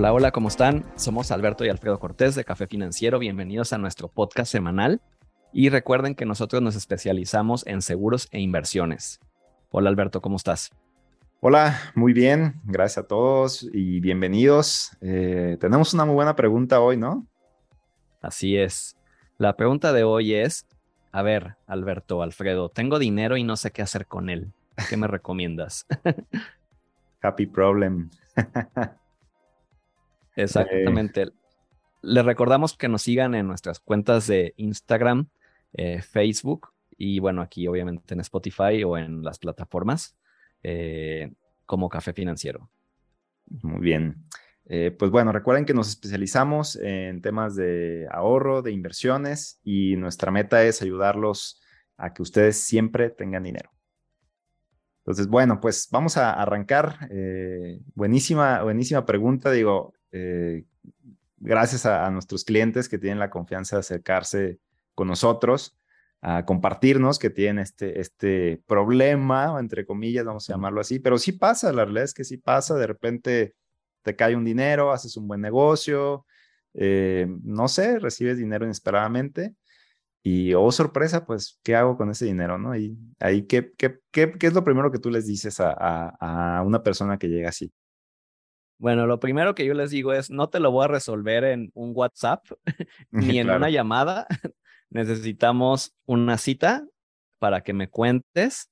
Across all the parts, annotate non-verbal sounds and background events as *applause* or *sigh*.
Hola, hola, ¿cómo están? Somos Alberto y Alfredo Cortés de Café Financiero. Bienvenidos a nuestro podcast semanal. Y recuerden que nosotros nos especializamos en seguros e inversiones. Hola, Alberto, ¿cómo estás? Hola, muy bien. Gracias a todos y bienvenidos. Eh, tenemos una muy buena pregunta hoy, ¿no? Así es. La pregunta de hoy es, a ver, Alberto, Alfredo, tengo dinero y no sé qué hacer con él. ¿Qué me *laughs* recomiendas? *laughs* Happy problem. *laughs* Exactamente. Les recordamos que nos sigan en nuestras cuentas de Instagram, eh, Facebook y bueno, aquí obviamente en Spotify o en las plataformas eh, como Café Financiero. Muy bien. Eh, pues bueno, recuerden que nos especializamos en temas de ahorro, de inversiones y nuestra meta es ayudarlos a que ustedes siempre tengan dinero. Entonces, bueno, pues vamos a arrancar. buenísima, buenísima pregunta. Digo, eh, gracias a, nuestros clientes que tienen la confianza de acercarse con nosotros, a compartirnos que tienen este, este problema, entre comillas, vamos a llamarlo así, pero sí pasa, la realidad es que sí pasa, de repente te cae un dinero, haces un buen negocio, eh, no sé, recibes dinero inesperadamente y, oh sorpresa, pues, ¿qué hago con ese dinero? ¿no? Y ahí, ¿qué, qué, qué, qué es lo primero que tú les dices a, a una persona que llega así? Bueno, lo primero que yo les digo es, no te lo voy a resolver en un WhatsApp *laughs* ni *laughs* en una llamada. *laughs* Necesitamos una cita para que me cuentes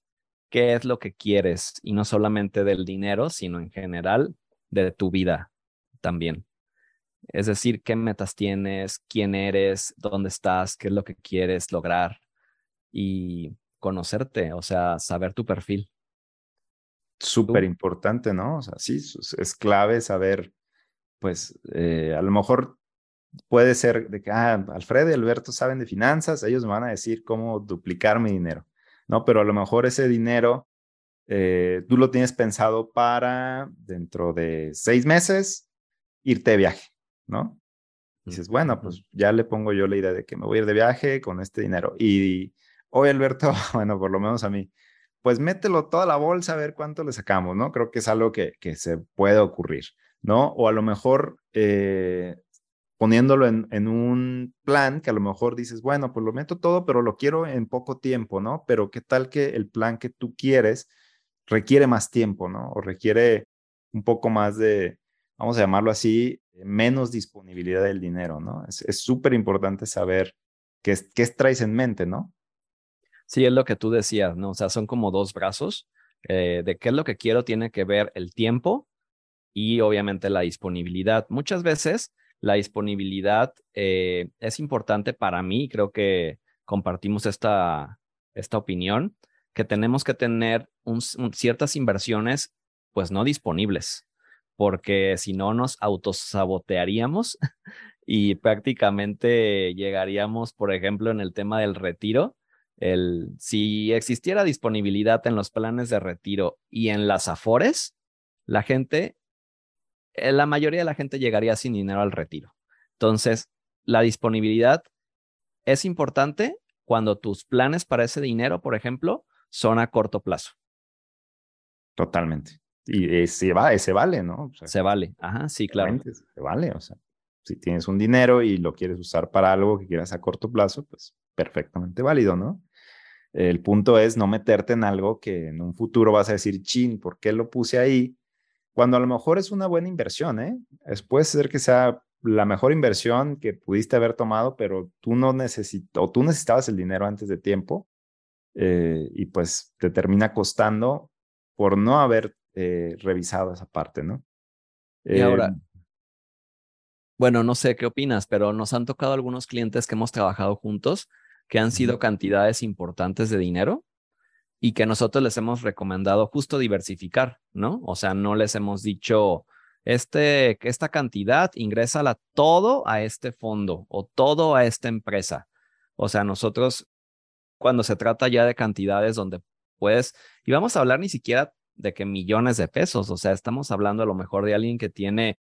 qué es lo que quieres y no solamente del dinero, sino en general de tu vida también. Es decir, qué metas tienes, quién eres, dónde estás, qué es lo que quieres lograr y conocerte, o sea, saber tu perfil súper importante, ¿no? O sea, sí, es clave saber, pues, eh, a lo mejor puede ser de que, ah, Alfredo y Alberto saben de finanzas, ellos me van a decir cómo duplicar mi dinero, ¿no? Pero a lo mejor ese dinero eh, tú lo tienes pensado para dentro de seis meses irte de viaje, ¿no? dices, bueno, pues ya le pongo yo la idea de que me voy a ir de viaje con este dinero. Y hoy, Alberto, *laughs* bueno, por lo menos a mí, pues mételo toda la bolsa a ver cuánto le sacamos, ¿no? Creo que es algo que, que se puede ocurrir, ¿no? O a lo mejor eh, poniéndolo en, en, un plan que a lo mejor dices, bueno, pues lo meto todo, pero lo quiero en poco tiempo, ¿no? Pero qué tal que el plan que tú quieres requiere más tiempo, ¿no? O requiere un poco más de, vamos a llamarlo así, menos disponibilidad del dinero, ¿no? Es súper importante saber qué, qué traes en mente, ¿no? Sí, es lo que tú decías, ¿no? O sea, son como dos brazos. Eh, de qué es lo que quiero tiene que ver el tiempo y obviamente la disponibilidad. Muchas veces la disponibilidad eh, es importante para mí, creo que compartimos esta, esta opinión, que tenemos que tener ciertas inversiones pues no disponibles, porque si no nos autosabotearíamos *laughs* y prácticamente llegaríamos, por ejemplo, en el tema del retiro, el, si existiera disponibilidad en los planes de retiro y en las afores, la gente, eh, la mayoría de la gente llegaría sin dinero al retiro. Entonces, la disponibilidad es importante cuando tus planes para ese dinero, por ejemplo, son a corto plazo. Totalmente. Y ese, va, ese vale, ¿no? se vale, ajá, sí, claro. Se vale, o sea, si tienes un dinero y lo quieres usar para algo que quieras a corto plazo, pues perfectamente válido, ¿no? El punto es no meterte en algo que en un futuro vas a decir, chin, ¿por qué lo puse ahí? Cuando a lo mejor es una buena inversión, ¿eh? Es, puede ser que sea la mejor inversión que pudiste haber tomado, pero tú no necesitas, tú necesitabas el dinero antes de tiempo eh, y pues te termina costando por no haber eh, revisado esa parte, ¿no? Y ahora, em, bueno, no sé qué opinas, pero nos han tocado algunos clientes que hemos trabajado juntos que han sido cantidades importantes de dinero y que nosotros les hemos recomendado justo diversificar, ¿no? O sea, no les hemos dicho, este, esta cantidad, ingrésala todo a este fondo o todo a esta empresa. O sea, nosotros, cuando se trata ya de cantidades donde puedes, y vamos a hablar ni siquiera de que millones de pesos, o sea, estamos hablando a lo mejor de alguien que tiene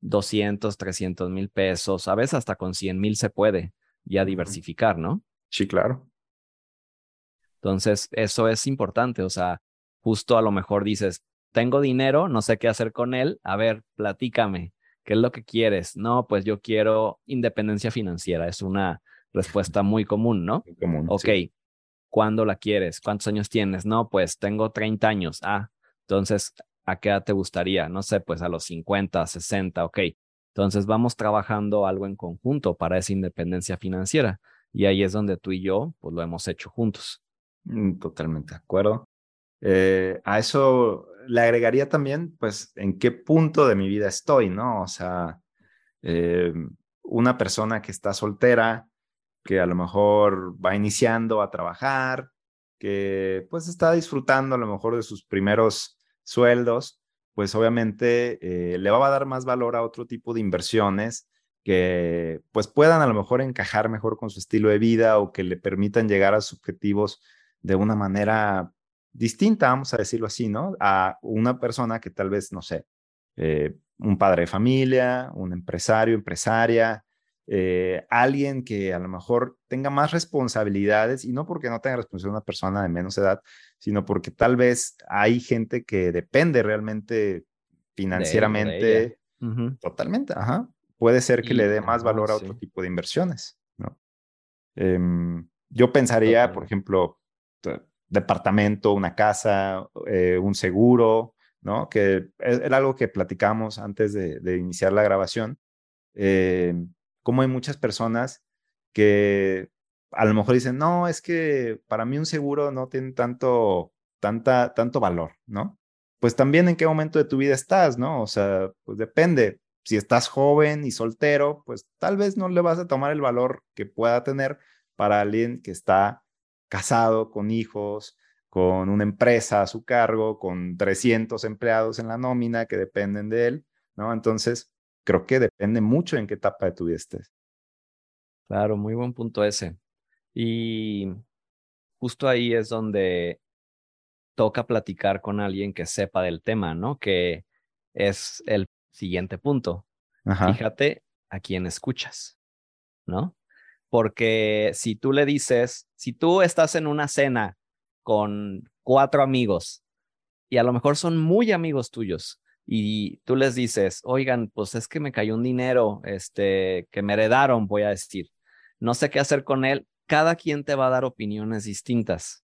200, 300 mil pesos, a veces hasta con 100 mil se puede ya diversificar, ¿no? Sí, claro. Entonces, eso es importante, o sea, justo a lo mejor dices, tengo dinero, no sé qué hacer con él, a ver, platícame, ¿Qué es lo que quieres? No, pues yo quiero independencia financiera. Es una respuesta muy común, ¿no? Muy común. Ok. ¿Cuándo la quieres? ¿Cuántos años tienes? No, pues tengo 30 años. Ah, entonces, ¿a qué edad te gustaría? No sé, pues a los 50, 60, ok. Entonces vamos trabajando algo en conjunto para esa independencia financiera. Y ahí es donde tú y yo, pues lo hemos hecho juntos. Mm, totalmente de acuerdo. Eh, a eso le agregaría también, pues, en qué punto de mi vida estoy, ¿no? O sea, eh, una persona que está soltera, que a lo mejor va iniciando a trabajar, que pues está disfrutando a lo mejor de sus primeros sueldos, pues obviamente eh, le va a dar más valor a otro tipo de inversiones que pues puedan a lo mejor encajar mejor con su estilo de vida o que le permitan llegar a sus objetivos de una manera distinta, vamos a decirlo así, ¿no? A una persona que tal vez, no sé, eh, un padre de familia, un empresario, empresaria, eh, alguien que a lo mejor tenga más responsabilidades y no porque no tenga responsabilidad una persona de menos edad, sino porque tal vez hay gente que depende realmente financieramente totalmente, ajá. Puede ser que le dé más valor a otro tipo de inversiones, ¿no? Em, yo pensaría, por ejemplo, departamento, una casa, eh, un seguro, ¿no? Que era algo que platicamos antes de, iniciar la grabación. Eh, como hay muchas personas que a lo mejor dicen, no, es que para mí un seguro no tiene tanto, tanta, tanto valor, ¿no? Pues también en qué momento de tu vida estás, ¿no? O sea, pues depende. Si estás joven y soltero, pues tal vez no le vas a tomar el valor que pueda tener para alguien que está casado, con hijos, con una empresa a su cargo, con 300 empleados en la nómina que dependen de él, ¿no? Entonces, creo que depende mucho en qué etapa de tu vida estés. Claro, muy buen punto ese. Y justo ahí es donde toca platicar con alguien que sepa del tema, ¿no? Que es el siguiente punto. Fíjate a quién escuchas, ¿no? Porque si tú le dices, si tú estás en una cena con cuatro amigos y a lo mejor son muy amigos tuyos y tú les dices, oigan, pues es que me cayó un dinero, este, que me heredaron, voy a decir, no sé qué hacer con él, cada quien te va a dar opiniones distintas.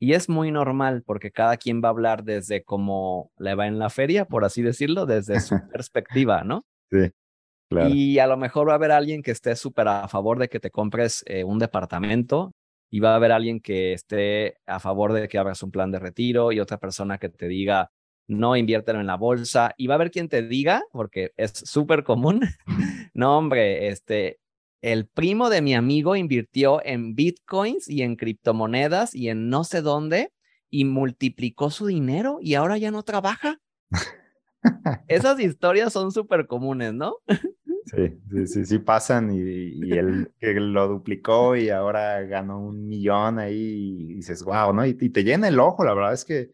Y es muy normal porque cada quien va a hablar desde cómo le va en la feria, por así decirlo, desde su *laughs* perspectiva, ¿no? Sí. Y a lo mejor va a haber alguien que esté súper a favor de que te compres eh, un departamento y va a haber alguien que esté a favor de que abras un plan de retiro y otra persona que te diga, no, inviértelo en la bolsa. Y va a haber quien te diga, porque es súper común, *laughs* no, hombre, este, el primo de mi amigo invirtió en bitcoins y en criptomonedas y en no sé dónde y multiplicó su dinero y ahora ya no trabaja. *laughs* Esas historias son súper comunes, ¿no? Sí, sí, sí, sí pasan y, él que lo duplicó y ahora ganó un millón ahí y dices, wow, ¿no? Y, te llena el ojo, la verdad es que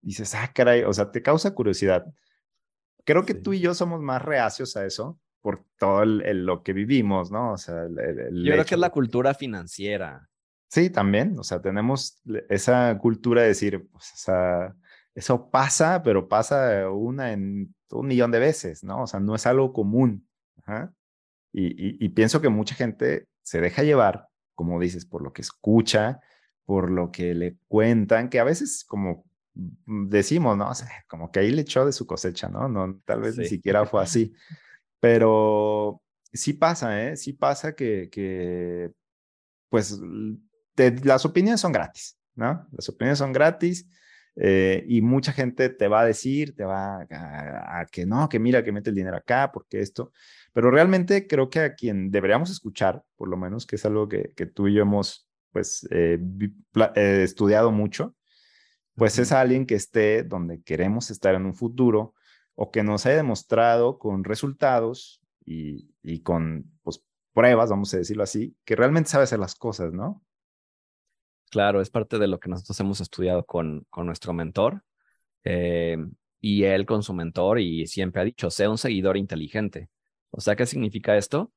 dices, ah, caray, o sea, te causa curiosidad. Creo que tú y yo somos más reacios a eso por todo lo que vivimos, ¿no? O sea, yo creo que es la cultura financiera. Sí, también, o sea, tenemos esa cultura de decir, pues, o sea, eso pasa, pero pasa una en un millón de veces, ¿no? O sea, no es algo común. Y, pienso que mucha gente se deja llevar, como dices, por lo que escucha, por lo que le cuentan, que a veces como decimos, ¿no? O sea, como que ahí le echó de su cosecha, ¿no? no tal vez ni siquiera fue así. Pero sí pasa, ¿eh? Sí pasa que, que pues, las opiniones son gratis, ¿no? Las opiniones son gratis eh, y mucha gente te va a decir, te va a, que no, que mira, que mete el dinero acá, porque esto. Pero realmente creo que a quien deberíamos escuchar, por lo menos, que es algo que, que tú y yo hemos pues eh, eh, estudiado mucho, pues es alguien que esté donde queremos estar en un futuro o que nos haya demostrado con resultados y, y con pues, pruebas, vamos a decirlo así, que realmente sabe hacer las cosas, ¿no? Claro, es parte de lo que nosotros hemos estudiado con, con nuestro mentor eh, y él con su mentor y siempre ha dicho, sea un seguidor inteligente. O sea, ¿qué significa esto?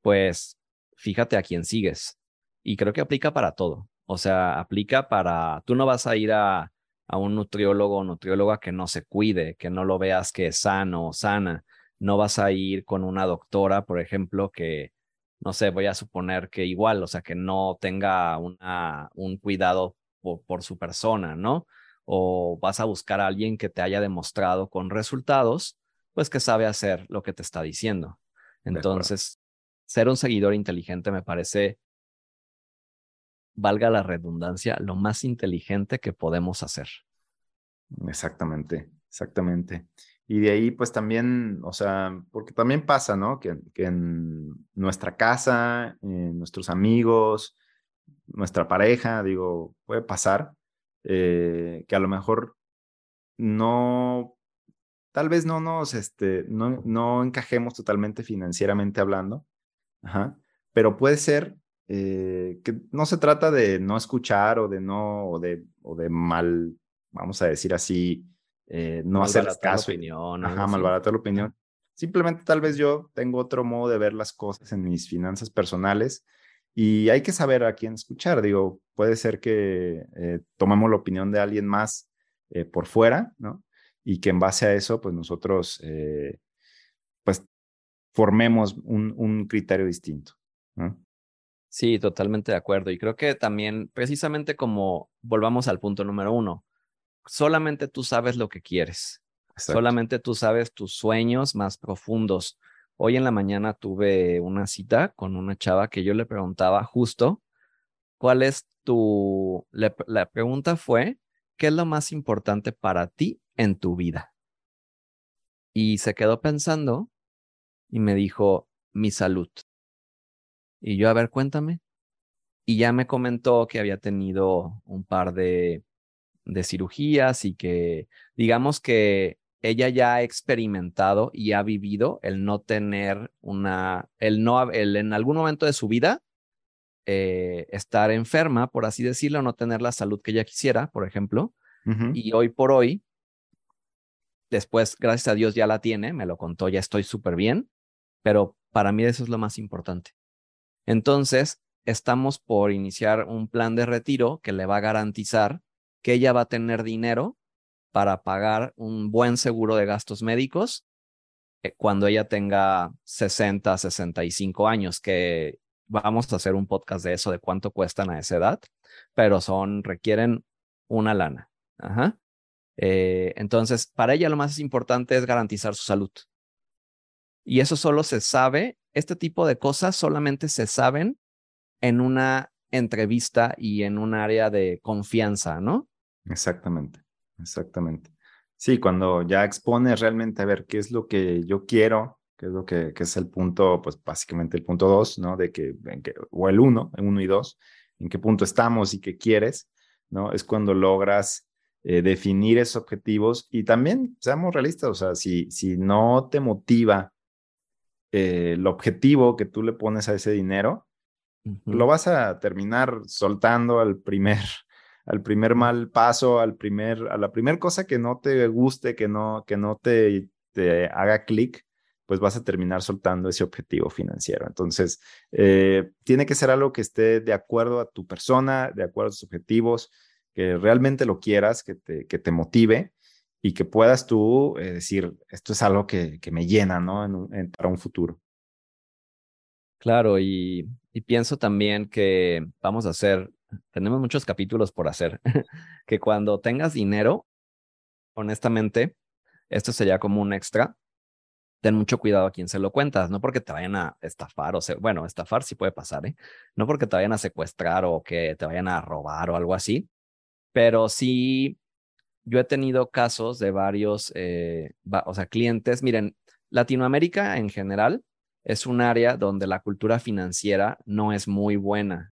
Pues fíjate a quién sigues. Y creo que aplica para todo. O sea, aplica para, tú no vas a ir a, a un nutriólogo o nutrióloga que no se cuide, que no lo veas que es sano o sana. no vas a ir con una doctora, por ejemplo, que, no sé, voy a suponer que igual, o sea, que no tenga una, un cuidado por, por su persona, ¿no? O vas a buscar a alguien que te haya demostrado con resultados, pues que sabe hacer lo que te está diciendo. Entonces, ser un seguidor inteligente me parece, valga la redundancia, lo más inteligente que podemos hacer. Exactamente, exactamente. Y de ahí, pues también, o sea, porque también pasa, ¿no? Que, en nuestra casa, en nuestros amigos, nuestra pareja, digo, puede pasar eh, que a lo mejor no, tal vez no nos, este, no, no encajemos totalmente financieramente hablando, Ajá, pero puede ser eh, que no se trata de no escuchar o de no, o de, o de mal, vamos a decir así, eh, no hacer caso. La opinión, Ajá, malbaratar la opinión. Simplemente tal vez yo tengo otro modo de ver las cosas en mis finanzas personales y hay que saber a quién escuchar. Digo, puede ser que eh, tomemos la opinión de alguien más eh, por fuera, ¿no? Y que en base a eso, pues nosotros, pues, formemos un, un criterio distinto, ¿no? Sí, totalmente de acuerdo. Y creo que también, precisamente como volvamos al punto número uno, solamente tú sabes lo que quieres. Solamente tú sabes tus sueños más profundos. Hoy en la mañana tuve una cita con una chava que yo le preguntaba justo, ¿cuál es tu... la pregunta fue, ¿qué es lo más importante para ti en tu vida? Y se quedó pensando y me dijo, mi salud. Y yo, a ver, cuéntame. Y ya me comentó que había tenido un par de de cirugías y que digamos que ella ya ha experimentado y ha vivido el no tener una, el no, el en algún momento de su vida eh, estar enferma, por así decirlo, no tener la salud que ella quisiera, por ejemplo. Y hoy por hoy, después, gracias a Dios, ya la tiene, me lo contó, ya estoy súper bien, pero para mí eso es lo más importante. Entonces, estamos por iniciar un plan de retiro que le va a garantizar que ella va a tener dinero para pagar un buen seguro de gastos médicos eh, cuando ella tenga 60, 65 años, que vamos a hacer un podcast de eso, de cuánto cuestan a esa edad, pero son, requieren una lana. Ajá. Eh, entonces, para ella lo más importante es garantizar su salud. Y eso solo se sabe, este tipo de cosas solamente se saben en una entrevista y en un área de confianza, ¿no? Exactamente, exactamente. Sí, cuando ya expones realmente a ver qué es lo que yo quiero, qué es lo que, es el punto, pues básicamente el punto dos, ¿no? De que, o el uno, el uno y dos, en qué punto estamos y qué quieres, ¿no? Es cuando logras eh, definir esos objetivos y también, seamos realistas, o sea, si, si no te motiva eh, el objetivo que tú le pones a ese dinero, lo vas a terminar soltando al primer *laughs* al primer mal paso, al primer, a la primera cosa que no te guste, que no, que no te, te haga clic, pues vas a terminar soltando ese objetivo financiero. Entonces, eh, tiene que ser algo que esté de acuerdo a tu persona, de acuerdo a tus objetivos, que realmente lo quieras, que te, que te motive y que puedas tú eh, decir, esto es algo que, que me llena, ¿no? para un futuro. Claro, y, y pienso también que vamos a hacer tenemos muchos capítulos por hacer, *laughs* que cuando tengas dinero, honestamente, esto sería como un extra. Ten mucho cuidado a quien se lo cuentas, no porque te vayan a estafar o sea, bueno, estafar sí puede pasar, ¿eh? No porque te vayan a secuestrar o que te vayan a robar o algo así, pero sí, yo he tenido casos de varios, eh, o sea, clientes. Miren, Latinoamérica en general es un área donde la cultura financiera no es muy buena.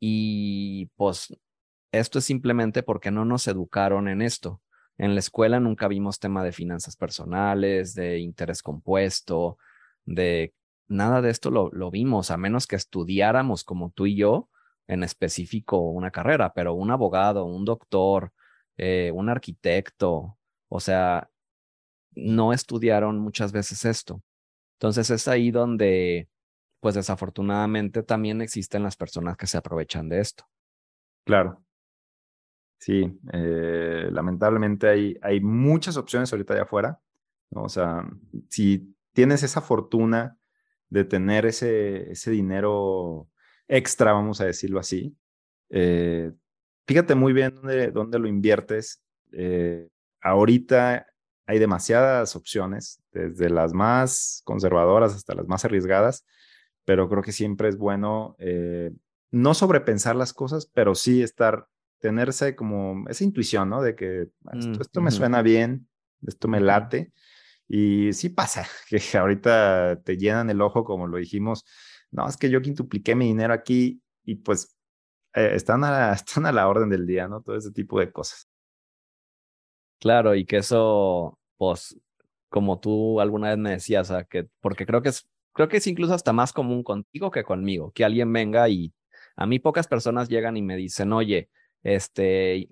Y pues esto es simplemente porque no nos educaron en esto. En la escuela nunca vimos tema de finanzas personales, de interés compuesto, de nada de esto lo, lo vimos, a menos que estudiáramos como tú y yo en específico una carrera, pero un abogado, un doctor, eh, un arquitecto, o sea, no estudiaron muchas veces esto. Entonces es ahí donde pues desafortunadamente también existen las personas que se aprovechan de esto. Claro. Sí, eh, lamentablemente hay, hay muchas opciones ahorita allá afuera. O sea, si tienes esa fortuna de tener ese, ese dinero extra, vamos a decirlo así, eh, fíjate muy bien dónde, dónde lo inviertes. Eh, ahorita hay demasiadas opciones, desde las más conservadoras hasta las más arriesgadas, pero creo que siempre es bueno eh, no sobrepensar las cosas, pero sí estar, tenerse como esa intuición, ¿no? De que ah, esto, mm, me suena bien, esto me late. Y sí pasa, *laughs* que ahorita te llenan el ojo, como lo dijimos, no, es que yo quintupliqué mi dinero aquí y pues eh, están, a, *laughs* están a la orden del día, ¿no? Todo ese tipo de cosas. Claro, y que eso, pues, como tú alguna vez me decías, que, porque creo que es, creo que es incluso hasta más común contigo que conmigo, que alguien venga y a mí pocas personas llegan y me dicen, oye, este,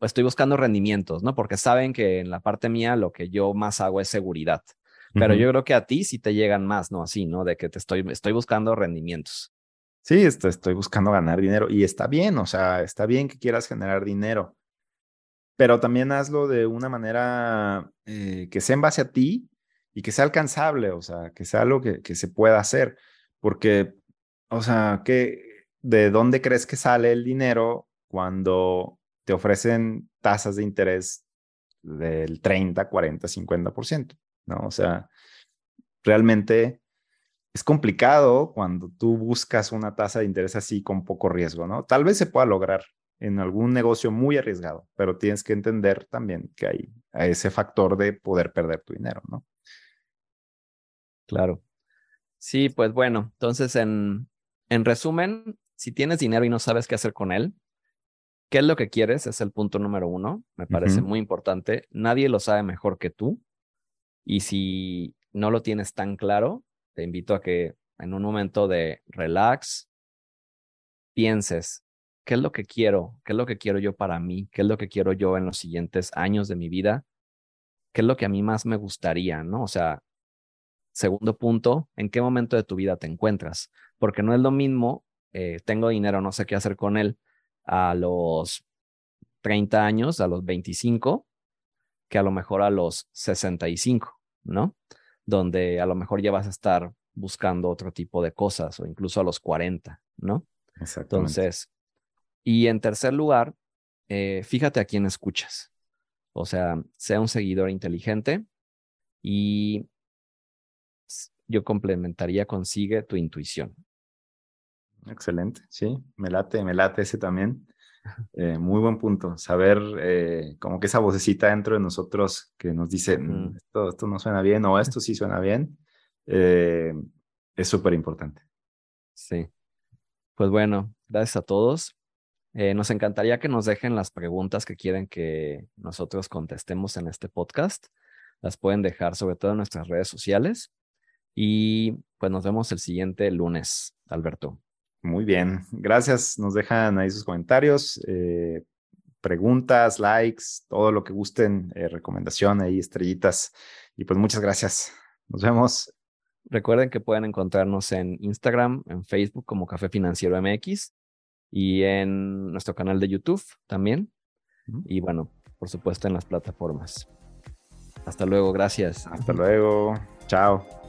estoy buscando rendimientos, ¿no? Porque saben que en la parte mía lo que yo más hago es seguridad. Pero yo creo que a ti sí te llegan más, ¿no? Así, ¿no? De que te estoy, estoy buscando rendimientos. Sí, estoy, estoy buscando ganar dinero y está bien, o sea, está bien que quieras generar dinero, pero también hazlo de una manera eh, que sea en base a ti y que sea alcanzable, o sea, que sea algo que, se pueda hacer, porque, o sea, ¿de dónde crees que sale el dinero cuando te ofrecen tasas de interés del 30, 40, 50%? ¿No? O sea, realmente es complicado cuando tú buscas una tasa de interés así con poco riesgo, ¿no? Tal vez se pueda lograr en algún negocio muy arriesgado, pero tienes que entender también que hay ese factor de poder perder tu dinero, ¿no? Claro. Sí, pues bueno, entonces en, en resumen, si tienes dinero y no sabes qué hacer con él, ¿qué es lo que quieres? Es el punto número uno, me parece muy importante. Nadie lo sabe mejor que tú. Y si no lo tienes tan claro, te invito a que en un momento de relax pienses, ¿qué es lo que quiero? ¿Qué es lo que quiero yo para mí? ¿Qué es lo que quiero yo en los siguientes años de mi vida? ¿Qué es lo que a mí más me gustaría? ¿No? O sea, segundo punto, ¿en qué momento de tu vida te encuentras? Porque no es lo mismo, eh, tengo dinero, no sé qué hacer con él a los 30 años, a los 25, que a lo mejor a los 65, ¿no? Donde a lo mejor ya vas a estar buscando otro tipo de cosas o incluso a los 40, ¿no? Entonces, y en tercer lugar, eh, fíjate a quién escuchas. O sea, sea un seguidor inteligente y yo complementaría consigue tu intuición. Excelente, sí, me late, me late ese también. Eh, muy buen punto. Saber eh, como que esa vocecita dentro de nosotros que nos dice, mm, esto, esto no suena bien o esto sí suena bien, eh, es súper importante. Sí. Pues bueno, gracias a todos. nos encantaría que nos dejen las preguntas que quieren que nosotros contestemos en este podcast. Las pueden dejar sobre todo en nuestras redes sociales. Y pues nos vemos el siguiente lunes, Alberto. Muy bien, gracias. Nos dejan ahí sus comentarios, eh, preguntas, likes, todo lo que gusten, eh, recomendación ahí, estrellitas. Y pues muchas gracias. Nos vemos. Recuerden que pueden encontrarnos en Instagram, en Facebook como Café Financiero MX y en nuestro canal de YouTube también. Y bueno, por supuesto en las plataformas. Hasta luego, gracias. Hasta luego. Chao.